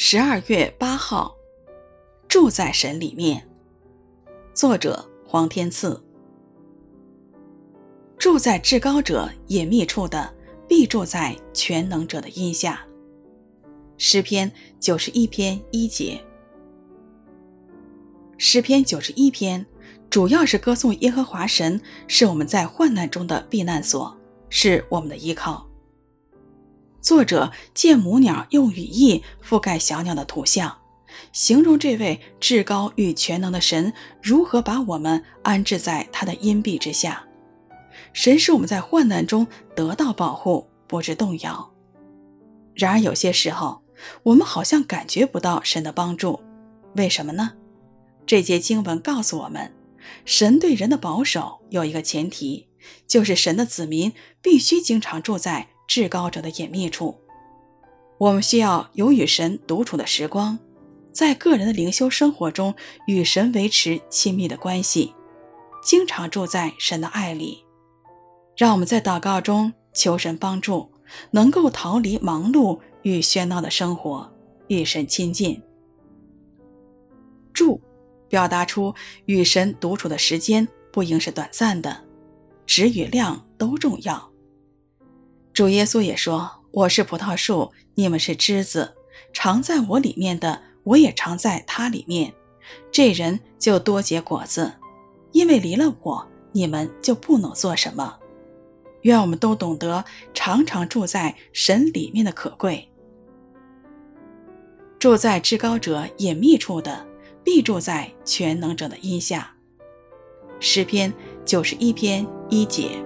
十二月八号，住在神里面。作者黄天赐。住在至高者隐秘处的，必住在全能者的荫下。诗篇九十一篇一节。诗篇九十一篇主要是歌颂耶和华神是我们在患难中的避难所，是我们的依靠。作者借母鸟用羽翼覆盖小鸟的图像，形容这位至高与全能的神如何把我们安置在他的荫庇之下。神使我们在患难中得到保护，不致动摇。然而有些时候，我们好像感觉不到神的帮助，为什么呢？这节经文告诉我们，神对人的保守有一个前提，就是神的子民必须经常住在。至高者的隐秘处，我们需要有与神独处的时光，在个人的灵修生活中与神维持亲密的关系，经常住在神的爱里。让我们在祷告中求神帮助，能够逃离忙碌与喧闹的生活，与神亲近。住，表达出与神独处的时间不应是短暂的，质与量都重要。主耶稣也说：“我是葡萄树，你们是枝子。常在我里面的，我也常在他里面。这人就多结果子，因为离了我，你们就不能做什么。愿我们都懂得常常住在神里面的可贵。住在至高者隐秘处的，必住在全能者的荫下。诗篇九十一篇一节。